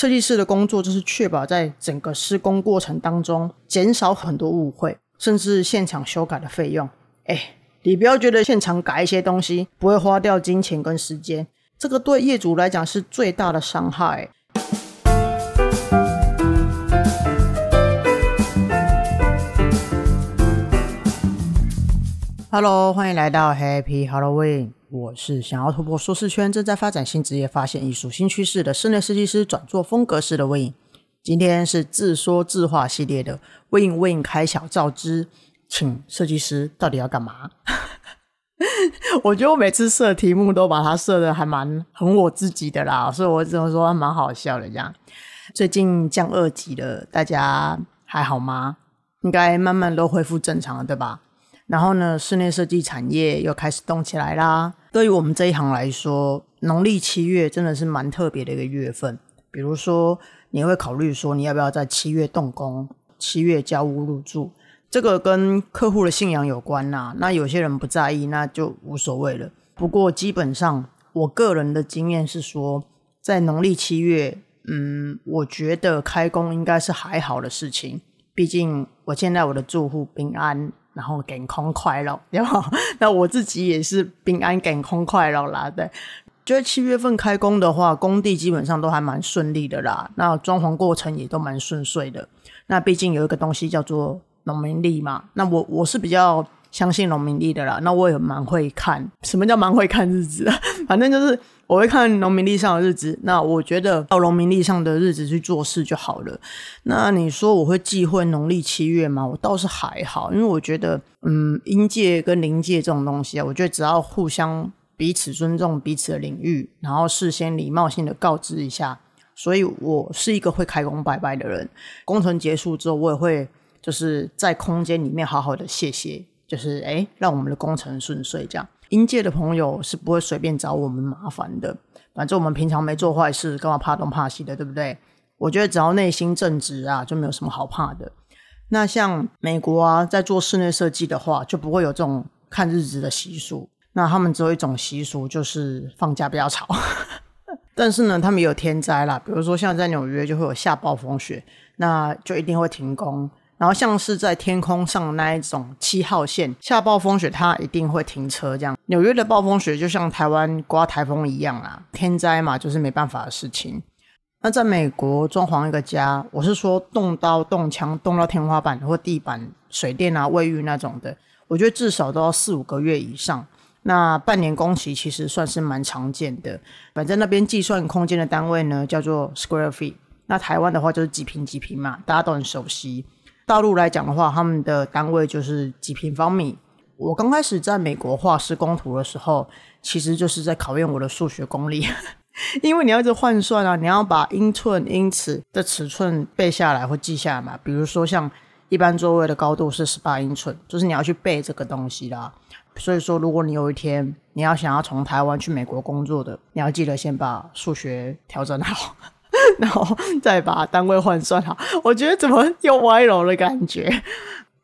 设计师的工作就是确保在整个施工过程当中减少很多误会，甚至现场修改的费用。哎，你不要觉得现场改一些东西不会花掉金钱跟时间，这个对业主来讲是最大的伤害。Hello，欢迎来到 Happy Halloween。我是想要突破舒适圈、正在发展新职业、发现艺术新趋势的室内设计师，转做风格师的 Win。今天是自说自话系列的 Win Win 开小灶之，请设计师到底要干嘛？我觉得我每次设题目都把它设的还蛮很我自己的啦，所以我只能说蛮好笑的这样。最近降二级了，大家还好吗？应该慢慢都恢复正常了，对吧？然后呢，室内设计产业又开始动起来啦。对于我们这一行来说，农历七月真的是蛮特别的一个月份。比如说，你会考虑说，你要不要在七月动工，七月交屋入住？这个跟客户的信仰有关呐。那有些人不在意，那就无所谓了。不过基本上，我个人的经验是说，在农历七月，嗯，我觉得开工应该是还好的事情。毕竟我现在我的住户平安。然后健康快乐，然后？那我自己也是平安健康快乐啦。对，就七月份开工的话，工地基本上都还蛮顺利的啦。那装潢过程也都蛮顺遂的。那毕竟有一个东西叫做农民历嘛。那我我是比较相信农民历的啦。那我也蛮会看，什么叫蛮会看日子？反正就是。我会看农民历上的日子，那我觉得到农民历上的日子去做事就好了。那你说我会忌讳农历七月吗？我倒是还好，因为我觉得，嗯，阴界跟灵界这种东西啊，我觉得只要互相彼此尊重彼此的领域，然后事先礼貌性的告知一下，所以我是一个会开工拜拜的人。工程结束之后，我也会就是在空间里面好好的谢谢，就是哎，让我们的工程顺遂这样。阴界的朋友是不会随便找我们麻烦的，反正我们平常没做坏事，干嘛怕东怕西的，对不对？我觉得只要内心正直啊，就没有什么好怕的。那像美国啊，在做室内设计的话，就不会有这种看日子的习俗。那他们只有一种习俗，就是放假不要吵。但是呢，他们也有天灾啦，比如说像在纽约就会有下暴风雪，那就一定会停工。然后像是在天空上那一种七号线下暴风雪，它一定会停车。这样纽约的暴风雪就像台湾刮台风一样啊，天灾嘛，就是没办法的事情。那在美国装潢一个家，我是说动刀动枪动到天花板或地板、水电啊、卫浴那种的，我觉得至少都要四五个月以上。那半年工期其实算是蛮常见的。反正那边计算空间的单位呢叫做 square feet，那台湾的话就是几平几平嘛，大家都很熟悉。大陆来讲的话，他们的单位就是几平方米。我刚开始在美国画施工图的时候，其实就是在考验我的数学功力，因为你要一直换算啊，你要把英寸、英尺的尺寸背下来或记下来嘛。比如说，像一般座位的高度是十八英寸，就是你要去背这个东西啦。所以说，如果你有一天你要想要从台湾去美国工作的，你要记得先把数学调整好。然后再把单位换算好，我觉得怎么又歪楼的感觉。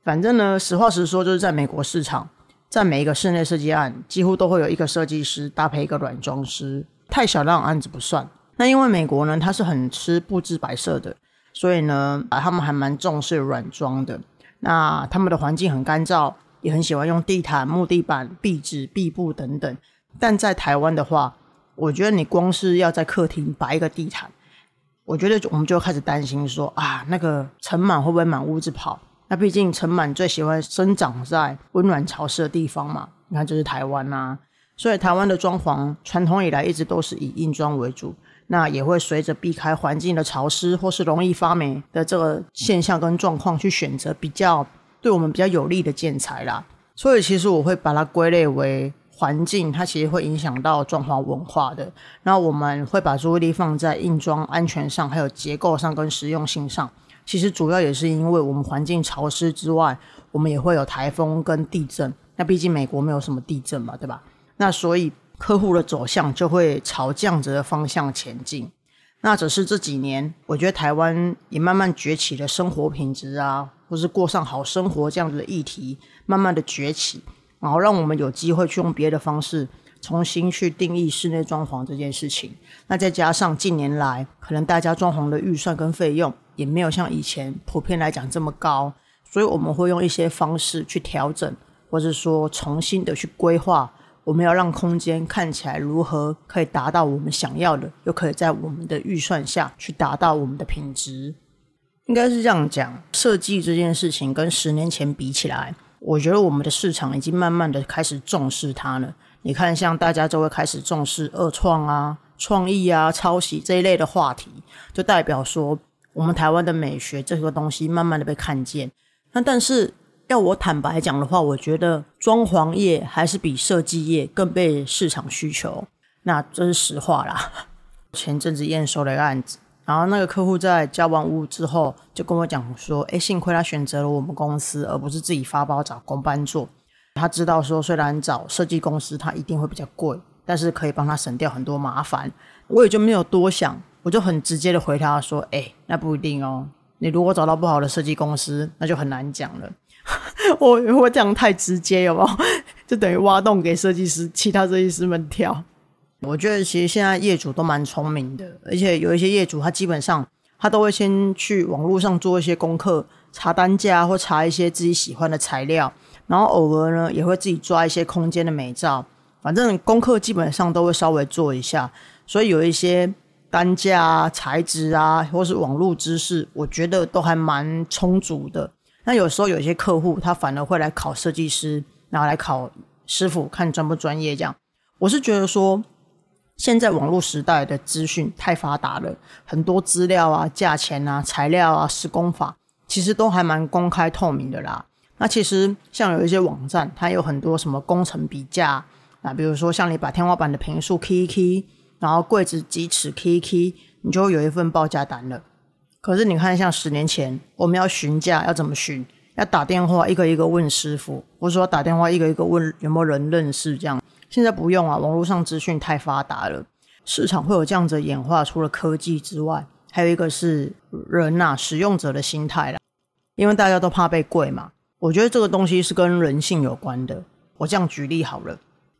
反正呢，实话实说，就是在美国市场，在每一个室内设计案，几乎都会有一个设计师搭配一个软装师。太小量案子不算。那因为美国呢，它是很吃布置摆设的，所以呢，他们还蛮重视软装的。那他们的环境很干燥，也很喜欢用地毯、木地板、壁纸、壁布等等。但在台湾的话，我觉得你光是要在客厅摆一个地毯。我觉得我们就开始担心说啊，那个尘螨会不会满屋子跑？那毕竟尘螨最喜欢生长在温暖潮湿的地方嘛。你看，这是台湾呐，所以台湾的装潢传统以来一直都是以硬装为主。那也会随着避开环境的潮湿或是容易发霉的这个现象跟状况，去选择比较对我们比较有利的建材啦。所以其实我会把它归类为。环境它其实会影响到装潢文化的，那我们会把注意力放在硬装安全上，还有结构上跟实用性上。其实主要也是因为我们环境潮湿之外，我们也会有台风跟地震。那毕竟美国没有什么地震嘛，对吧？那所以客户的走向就会朝这样子的方向前进。那只是这几年，我觉得台湾也慢慢崛起了生活品质啊，或是过上好生活这样子的议题，慢慢的崛起。然后让我们有机会去用别的方式重新去定义室内装潢这件事情。那再加上近年来，可能大家装潢的预算跟费用也没有像以前普遍来讲这么高，所以我们会用一些方式去调整，或者说重新的去规划，我们要让空间看起来如何可以达到我们想要的，又可以在我们的预算下去达到我们的品质。应该是这样讲，设计这件事情跟十年前比起来，我觉得我们的市场已经慢慢的开始重视它了。你看，像大家就会开始重视二创啊、创意啊、抄袭这一类的话题，就代表说我们台湾的美学这个东西慢慢的被看见。那但是要我坦白讲的话，我觉得装潢业还是比设计业更被市场需求，那这是实话啦。前阵子验收了一个案子。然后那个客户在交完屋之后，就跟我讲说：“哎，幸亏他选择了我们公司，而不是自己发包找工班做。他知道说，虽然找设计公司他一定会比较贵，但是可以帮他省掉很多麻烦。我也就没有多想，我就很直接的回他说：，哎，那不一定哦。你如果找到不好的设计公司，那就很难讲了。我我这样太直接有没有？就等于挖洞给设计师、其他设计师们跳。”我觉得其实现在业主都蛮聪明的，而且有一些业主他基本上他都会先去网络上做一些功课，查单价或查一些自己喜欢的材料，然后偶尔呢也会自己抓一些空间的美照，反正功课基本上都会稍微做一下，所以有一些单价啊、材质啊，或是网络知识，我觉得都还蛮充足的。那有时候有些客户他反而会来考设计师，然后来考师傅看专不专业这样。我是觉得说。现在网络时代的资讯太发达了，很多资料啊、价钱啊、材料啊、施工法，其实都还蛮公开透明的啦。那其实像有一些网站，它有很多什么工程比价啊，比如说像你把天花板的平数 k 一 K，然后柜子几尺 k 一 K，你就有一份报价单了。可是你看，像十年前我们要询价要怎么询？要打电话一个一个问师傅，或者说打电话一个一个问有没有人认识这样。现在不用啊，网络上资讯太发达了，市场会有这样子演化。除了科技之外，还有一个是人呐，使用者的心态啦。因为大家都怕被贵嘛，我觉得这个东西是跟人性有关的。我这样举例好了，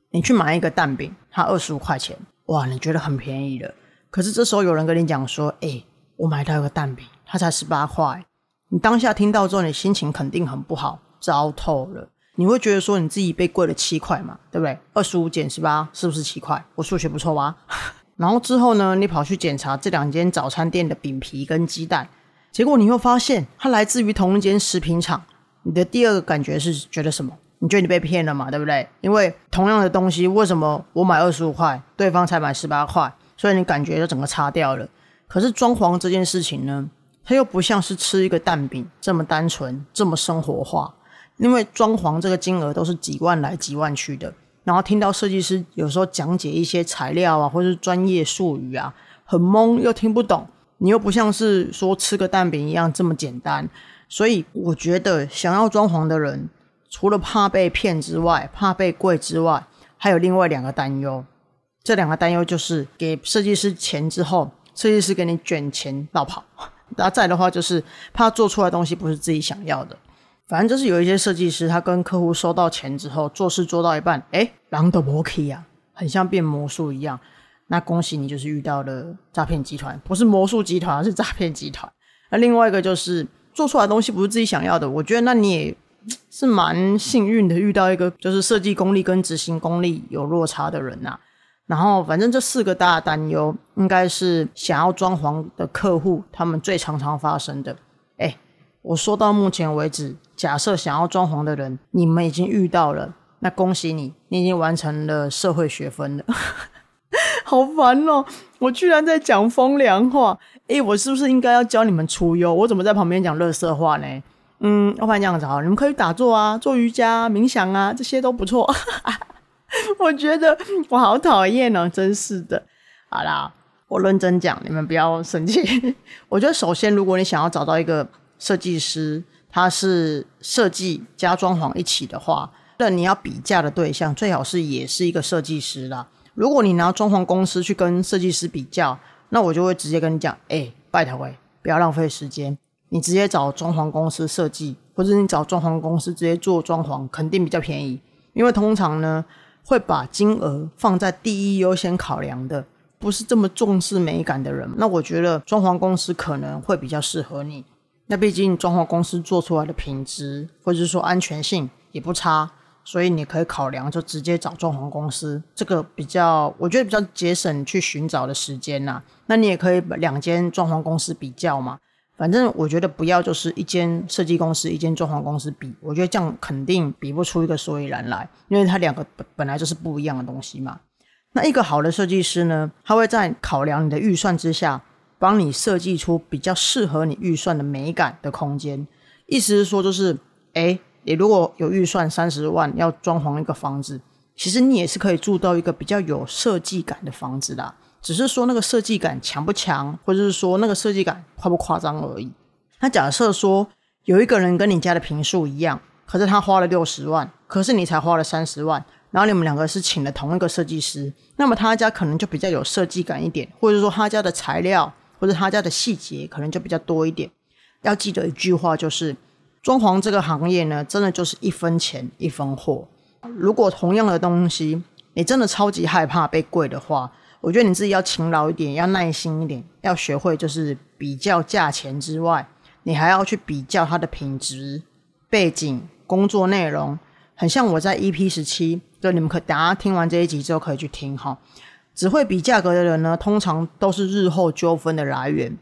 你去买一个蛋饼，它二十五块钱，哇，你觉得很便宜了。可是这时候有人跟你讲说，哎，我买到一个蛋饼，它才十八块。你当下听到之后，你心情肯定很不好，糟透了。你会觉得说你自己被贵了七块嘛，对不对？二十五减十八，是不是七块？我数学不错吧？然后之后呢，你跑去检查这两间早餐店的饼皮跟鸡蛋，结果你会发现它来自于同一间食品厂。你的第二个感觉是觉得什么？你觉得你被骗了嘛，对不对？因为同样的东西，为什么我买二十五块，对方才买十八块？所以你感觉就整个差掉了。可是装潢这件事情呢，它又不像是吃一个蛋饼这么单纯，这么生活化。因为装潢这个金额都是几万来几万去的，然后听到设计师有时候讲解一些材料啊，或者是专业术语啊，很懵又听不懂，你又不像是说吃个蛋饼一样这么简单，所以我觉得想要装潢的人，除了怕被骗之外，怕被贵之外，还有另外两个担忧。这两个担忧就是给设计师钱之后，设计师给你卷钱绕跑，然后再的话就是怕做出来东西不是自己想要的。反正就是有一些设计师，他跟客户收到钱之后，做事做到一半，哎，狼的魔 key 啊，很像变魔术一样。那恭喜你，就是遇到了诈骗集团，不是魔术集团，而是诈骗集团。那另外一个就是做出来东西不是自己想要的，我觉得那你也是蛮幸运的，遇到一个就是设计功力跟执行功力有落差的人呐。然后反正这四个大担忧，应该是想要装潢的客户他们最常常发生的。哎，我说到目前为止。假设想要装潢的人，你们已经遇到了，那恭喜你，你已经完成了社会学分了。好烦哦！我居然在讲风凉话，诶，我是不是应该要教你们出优？我怎么在旁边讲乐色话呢？嗯，要不然这样子好，你们可以打坐啊，做瑜伽、冥想啊，这些都不错。我觉得我好讨厌哦，真是的。好啦，我认真讲，你们不要生气。我觉得首先，如果你想要找到一个设计师，它是设计加装潢一起的话，那你要比价的对象最好是也是一个设计师啦。如果你拿装潢公司去跟设计师比较，那我就会直接跟你讲，哎，拜托喂，不要浪费时间，你直接找装潢公司设计，或者你找装潢公司直接做装潢，肯定比较便宜。因为通常呢，会把金额放在第一优先考量的，不是这么重视美感的人，那我觉得装潢公司可能会比较适合你。那毕竟装潢公司做出来的品质或者是说安全性也不差，所以你可以考量就直接找装潢公司，这个比较我觉得比较节省去寻找的时间呐。那你也可以把两间装潢公司比较嘛。反正我觉得不要就是一间设计公司一间装潢公司比，我觉得这样肯定比不出一个所以然来，因为它两个本本来就是不一样的东西嘛。那一个好的设计师呢，他会在考量你的预算之下，帮你设计出比较适合你预算的美感的空间。意思是说，就是哎，你如果有预算三十万要装潢一个房子，其实你也是可以住到一个比较有设计感的房子的。只是说那个设计感强不强，或者是说那个设计感夸不夸张而已。那假设说有一个人跟你家的平数一样，可是他花了六十万，可是你才花了三十万，然后你们两个是请了同一个设计师，那么他家可能就比较有设计感一点，或者说他家的材料或者他家的细节可能就比较多一点。要记得一句话，就是装潢这个行业呢，真的就是一分钱一分货。如果同样的东西，你真的超级害怕被贵的话，我觉得你自己要勤劳一点，要耐心一点，要学会就是比较价钱之外，你还要去比较它的品质、背景、工作内容。很像我在 EP 十七，就你们可等下听完这一集之后可以去听哈。只会比价格的人呢，通常都是日后纠纷的来源，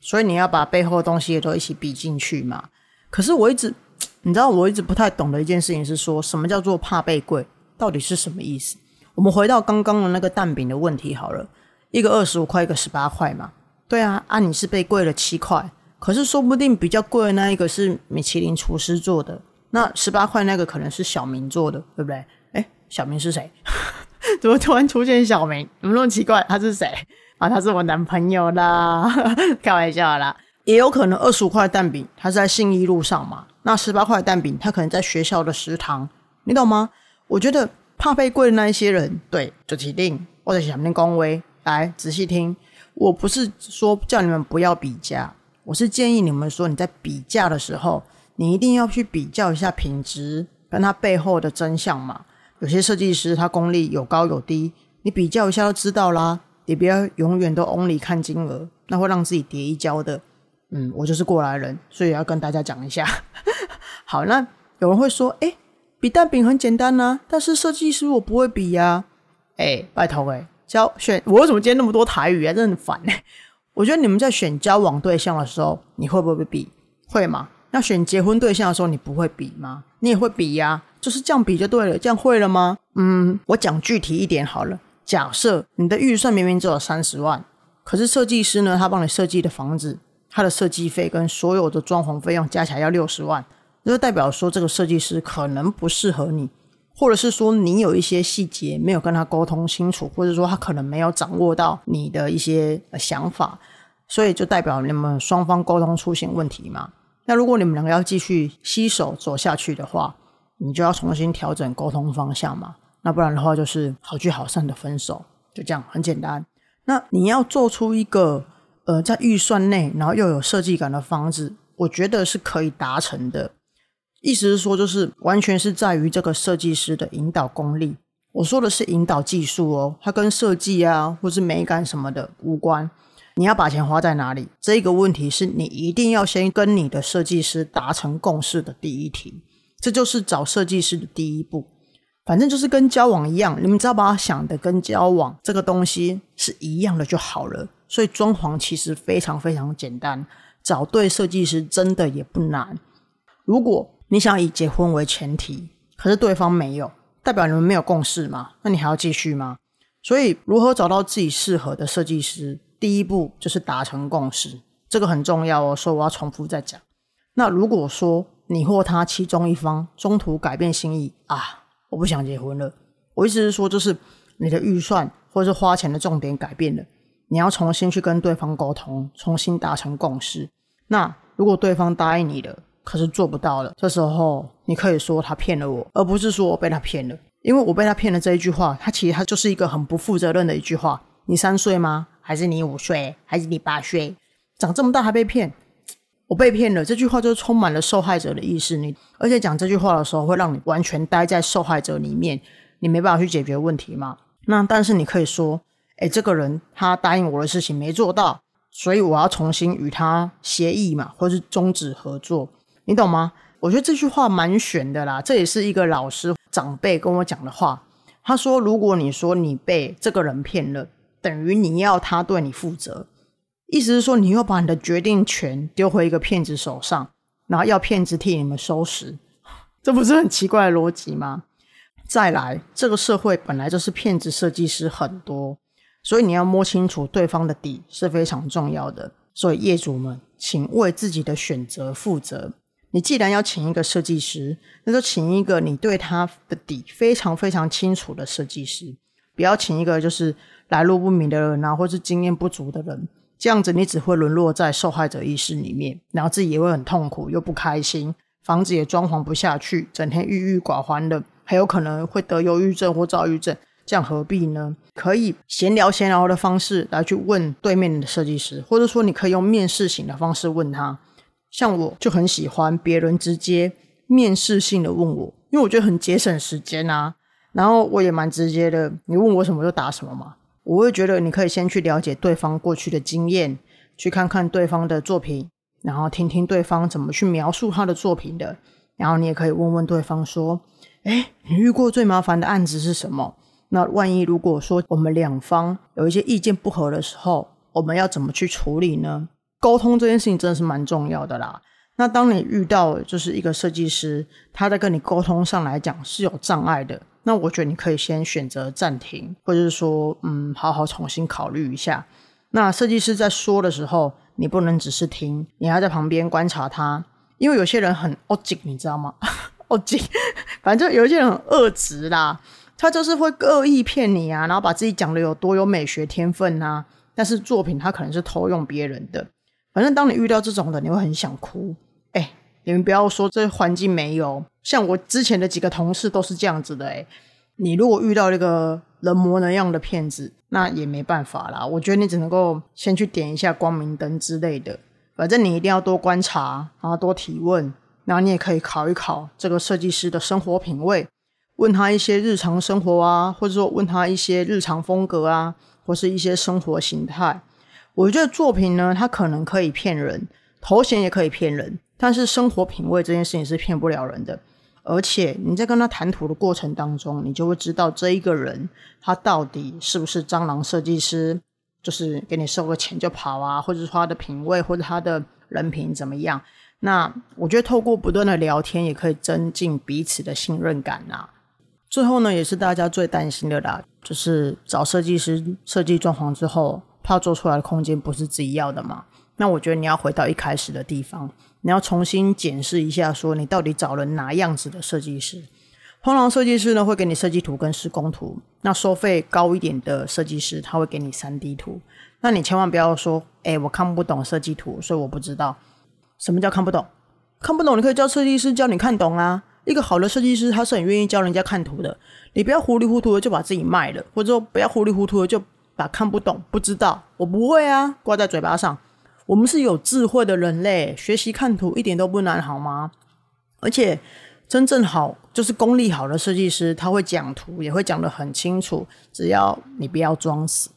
所以你要把背后的东西也都一起比进去嘛。可是我一直，你知道我一直不太懂的一件事情是说什么叫做怕被贵，到底是什么意思？我们回到刚刚的那个蛋饼的问题好了，一个二十五块，一个十八块嘛。对啊，啊你是被贵了七块，可是说不定比较贵的那一个是米其林厨师做的，那十八块那个可能是小明做的，对不对？哎，小明是谁？怎么突然出现小明？怎么那么奇怪？他是谁？啊，他是我男朋友啦，开玩笑啦。也有可能二十五块蛋饼，他是在信义路上嘛。那十八块蛋饼，他可能在学校的食堂，你懂吗？我觉得。怕被贵的那一些人，对，就提定或者下面恭维，来仔细听。我不是说叫你们不要比价，我是建议你们说你在比价的时候，你一定要去比较一下品质跟它背后的真相嘛。有些设计师他功力有高有低，你比较一下就知道啦。你不要永远都 only 看金额，那会让自己跌一跤的。嗯，我就是过来人，所以要跟大家讲一下。好，那有人会说，哎。比蛋饼很简单呐，但是设计师我不会比呀。哎，拜托哎，交选我为什么今天那么多台语啊？真的很烦哎。我觉得你们在选交往对象的时候，你会不会比？会吗？那选结婚对象的时候，你不会比吗？你也会比呀，就是这样比就对了。这样会了吗？嗯，我讲具体一点好了。假设你的预算明明只有三十万，可是设计师呢，他帮你设计的房子，他的设计费跟所有的装潢费用加起来要六十万。就代表说，这个设计师可能不适合你，或者是说你有一些细节没有跟他沟通清楚，或者说他可能没有掌握到你的一些想法，所以就代表你们双方沟通出现问题嘛。那如果你们两个要继续携手走下去的话，你就要重新调整沟通方向嘛。那不然的话，就是好聚好散的分手，就这样很简单。那你要做出一个呃在预算内，然后又有设计感的房子，我觉得是可以达成的。意思是说，就是完全是在于这个设计师的引导功力。我说的是引导技术哦，它跟设计啊，或是美感什么的无关。你要把钱花在哪里？这个问题是你一定要先跟你的设计师达成共识的第一题。这就是找设计师的第一步。反正就是跟交往一样，你们只要把它想的跟交往这个东西是一样的就好了。所以装潢其实非常非常简单，找对设计师真的也不难。如果你想以结婚为前提，可是对方没有，代表你们没有共识吗？那你还要继续吗？所以，如何找到自己适合的设计师，第一步就是达成共识，这个很重要哦。所以我要重复再讲。那如果说你或他其中一方中途改变心意啊，我不想结婚了，我意思是说，就是你的预算或者是花钱的重点改变了，你要重新去跟对方沟通，重新达成共识。那如果对方答应你的，可是做不到了，这时候你可以说他骗了我，而不是说我被他骗了。因为我被他骗了这一句话，他其实他就是一个很不负责任的一句话。你三岁吗？还是你五岁？还是你八岁？长这么大还被骗？我被骗了，这句话就充满了受害者的意识。你而且讲这句话的时候，会让你完全待在受害者里面，你没办法去解决问题嘛。那但是你可以说，哎，这个人他答应我的事情没做到，所以我要重新与他协议嘛，或是终止合作，你懂吗？我觉得这句话蛮玄的啦，这也是一个老师长辈跟我讲的话。他说，如果你说你被这个人骗了，等于你要他对你负责，意思是说你又把你的决定权丢回一个骗子手上，然后要骗子替你们收拾，这不是很奇怪的逻辑吗？再来，这个社会本来就是骗子设计师很多，所以你要摸清楚对方的底是非常重要的。所以业主们，请为自己的选择负责。你既然要请一个设计师，那就请一个你对他的底非常非常清楚的设计师，不要请一个就是来路不明的人啊，或是经验不足的人。这样子你只会沦落在受害者意识里面，然后自己也会很痛苦又不开心，房子也装潢不下去，整天郁郁寡欢的，还有可能会得忧郁症或躁郁症。这样何必呢？可以闲聊闲聊的方式来去问对面的设计师，或者说你可以用面试型的方式问他。像我就很喜欢别人直接面试性的问我，因为我觉得很节省时间啊。然后我也蛮直接的，你问我什么就答什么嘛。我会觉得你可以先去了解对方过去的经验，去看看对方的作品，然后听听对方怎么去描述他的作品的。然后你也可以问问对方说：“哎，你遇过最麻烦的案子是什么？那万一如果说我们两方有一些意见不合的时候，我们要怎么去处理呢？”沟通这件事情真的是蛮重要的啦。那当你遇到就是一个设计师，他在跟你沟通上来讲是有障碍的，那我觉得你可以先选择暂停，或者是说，嗯，好好重新考虑一下。那设计师在说的时候，你不能只是听，你还在旁边观察他，因为有些人很恶劲，你知道吗？恶劲，反正有一些人很恶直啦，他就是会恶意骗你啊，然后把自己讲的有多有美学天分啊，但是作品他可能是偷用别人的。反正当你遇到这种的，你会很想哭。哎，你们不要说这环境没有，像我之前的几个同事都是这样子的。哎，你如果遇到那个人模人样的骗子，那也没办法啦。我觉得你只能够先去点一下光明灯之类的。反正你一定要多观察，然后多提问，然后你也可以考一考这个设计师的生活品味，问他一些日常生活啊，或者说问他一些日常风格啊，或是一些生活形态。我觉得作品呢，它可能可以骗人，头衔也可以骗人，但是生活品味这件事情是骗不了人的。而且你在跟他谈吐的过程当中，你就会知道这一个人他到底是不是蟑螂设计师，就是给你收个钱就跑啊，或者说他的品味或者他的人品怎么样。那我觉得透过不断的聊天，也可以增进彼此的信任感啊。最后呢，也是大家最担心的啦，就是找设计师设计装潢之后。怕做出来的空间不是自己要的嘛？那我觉得你要回到一开始的地方，你要重新检视一下，说你到底找了哪样子的设计师。通常设计师呢会给你设计图跟施工图，那收费高一点的设计师他会给你三 D 图。那你千万不要说，哎，我看不懂设计图，所以我不知道什么叫看不懂。看不懂你可以叫设计师教你看懂啊。一个好的设计师他是很愿意教人家看图的。你不要糊里糊涂的就把自己卖了，或者说不要糊里糊涂的就。把看不懂、不知道，我不会啊，挂在嘴巴上。我们是有智慧的人类，学习看图一点都不难，好吗？而且真正好就是功力好的设计师，他会讲图，也会讲得很清楚。只要你不要装死。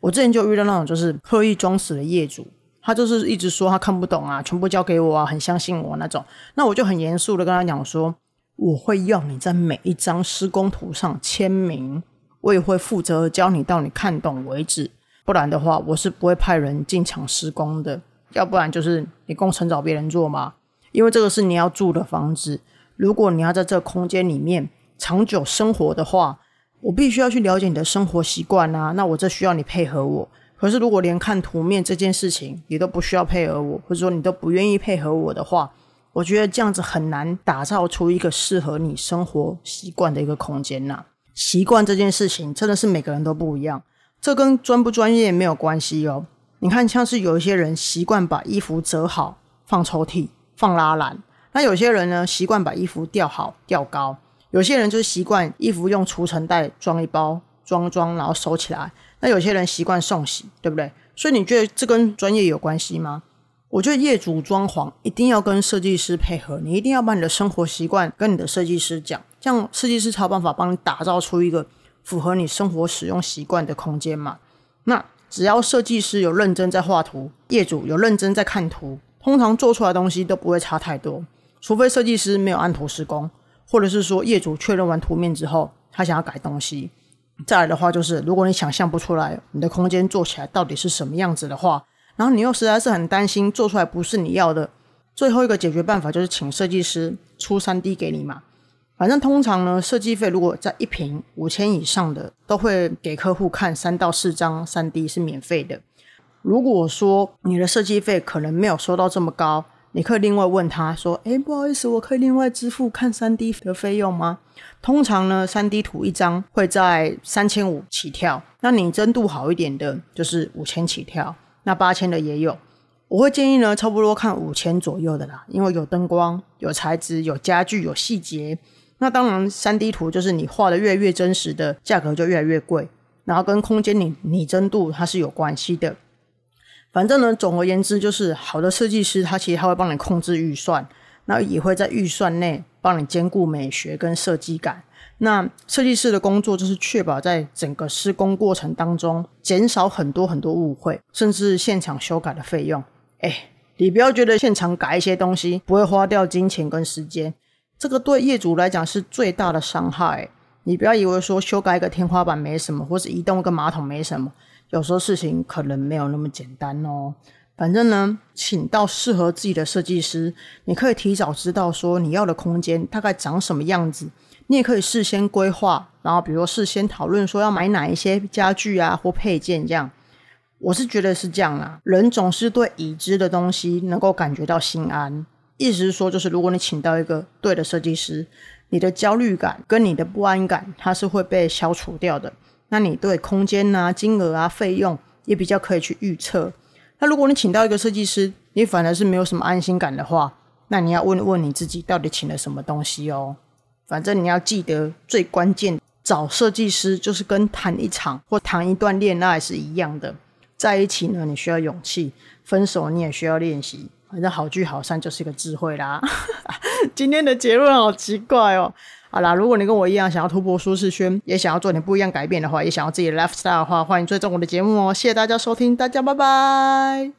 我之前就遇到那种就是刻意装死的业主，他就是一直说他看不懂啊，全部交给我啊，很相信我那种。那我就很严肃的跟他讲说，我会要你在每一张施工图上签名。我也会负责教你到你看懂为止，不然的话，我是不会派人进场施工的。要不然就是你工程找别人做嘛，因为这个是你要住的房子。如果你要在这空间里面长久生活的话，我必须要去了解你的生活习惯啊。那我这需要你配合我。可是如果连看图面这件事情你都不需要配合我，或者说你都不愿意配合我的话，我觉得这样子很难打造出一个适合你生活习惯的一个空间呐。习惯这件事情真的是每个人都不一样，这跟专不专业没有关系哦。你看，像是有一些人习惯把衣服折好放抽屉、放拉篮，那有些人呢习惯把衣服吊好吊高，有些人就是习惯衣服用除尘袋装一包装装，然后收起来。那有些人习惯送洗，对不对？所以你觉得这跟专业有关系吗？我觉得业主装潢一定要跟设计师配合，你一定要把你的生活习惯跟你的设计师讲，这样设计师才有办法帮你打造出一个符合你生活使用习惯的空间嘛。那只要设计师有认真在画图，业主有认真在看图，通常做出来的东西都不会差太多。除非设计师没有按图施工，或者是说业主确认完图面之后，他想要改东西。再来的话，就是如果你想象不出来你的空间做起来到底是什么样子的话，然后你又实在是很担心做出来不是你要的，最后一个解决办法就是请设计师出三 D 给你嘛。反正通常呢，设计费如果在一平五千以上的，都会给客户看三到四张三 D 是免费的。如果说你的设计费可能没有收到这么高，你可以另外问他说：“哎，不好意思，我可以另外支付看三 D 的费用吗？”通常呢，三 D 图一张会在三千五起跳，那你真度好一点的，就是五千起跳。那八千的也有，我会建议呢，差不多看五千左右的啦，因为有灯光、有材质、有家具、有细节。那当然，三 D 图就是你画的越越真实的，价格就越来越贵。然后跟空间拟拟真度它是有关系的。反正呢，总而言之，就是好的设计师他其实他会帮你控制预算，那也会在预算内帮你兼顾美学跟设计感。那设计师的工作就是确保在整个施工过程当中减少很多很多误会，甚至现场修改的费用。哎，你不要觉得现场改一些东西不会花掉金钱跟时间，这个对业主来讲是最大的伤害。你不要以为说修改一个天花板没什么，或是移动一个马桶没什么，有时候事情可能没有那么简单哦。反正呢，请到适合自己的设计师，你可以提早知道说你要的空间大概长什么样子。你也可以事先规划，然后比如事先讨论说要买哪一些家具啊或配件这样。我是觉得是这样啦，人总是对已知的东西能够感觉到心安。意思是说，就是如果你请到一个对的设计师，你的焦虑感跟你的不安感，它是会被消除掉的。那你对空间啊、金额啊、费用也比较可以去预测。那如果你请到一个设计师，你反而是没有什么安心感的话，那你要问问你自己，到底请了什么东西哦。反正你要记得，最关键找设计师就是跟谈一场或谈一段恋爱是一样的。在一起呢，你需要勇气；分手你也需要练习。反正好聚好散就是一个智慧啦。今天的结论好奇怪哦。好啦，如果你跟我一样想要突破舒适圈，也想要做点不一样改变的话，也想要自己的 lifestyle 的话，欢迎追踪我的节目哦。谢谢大家收听，大家拜拜。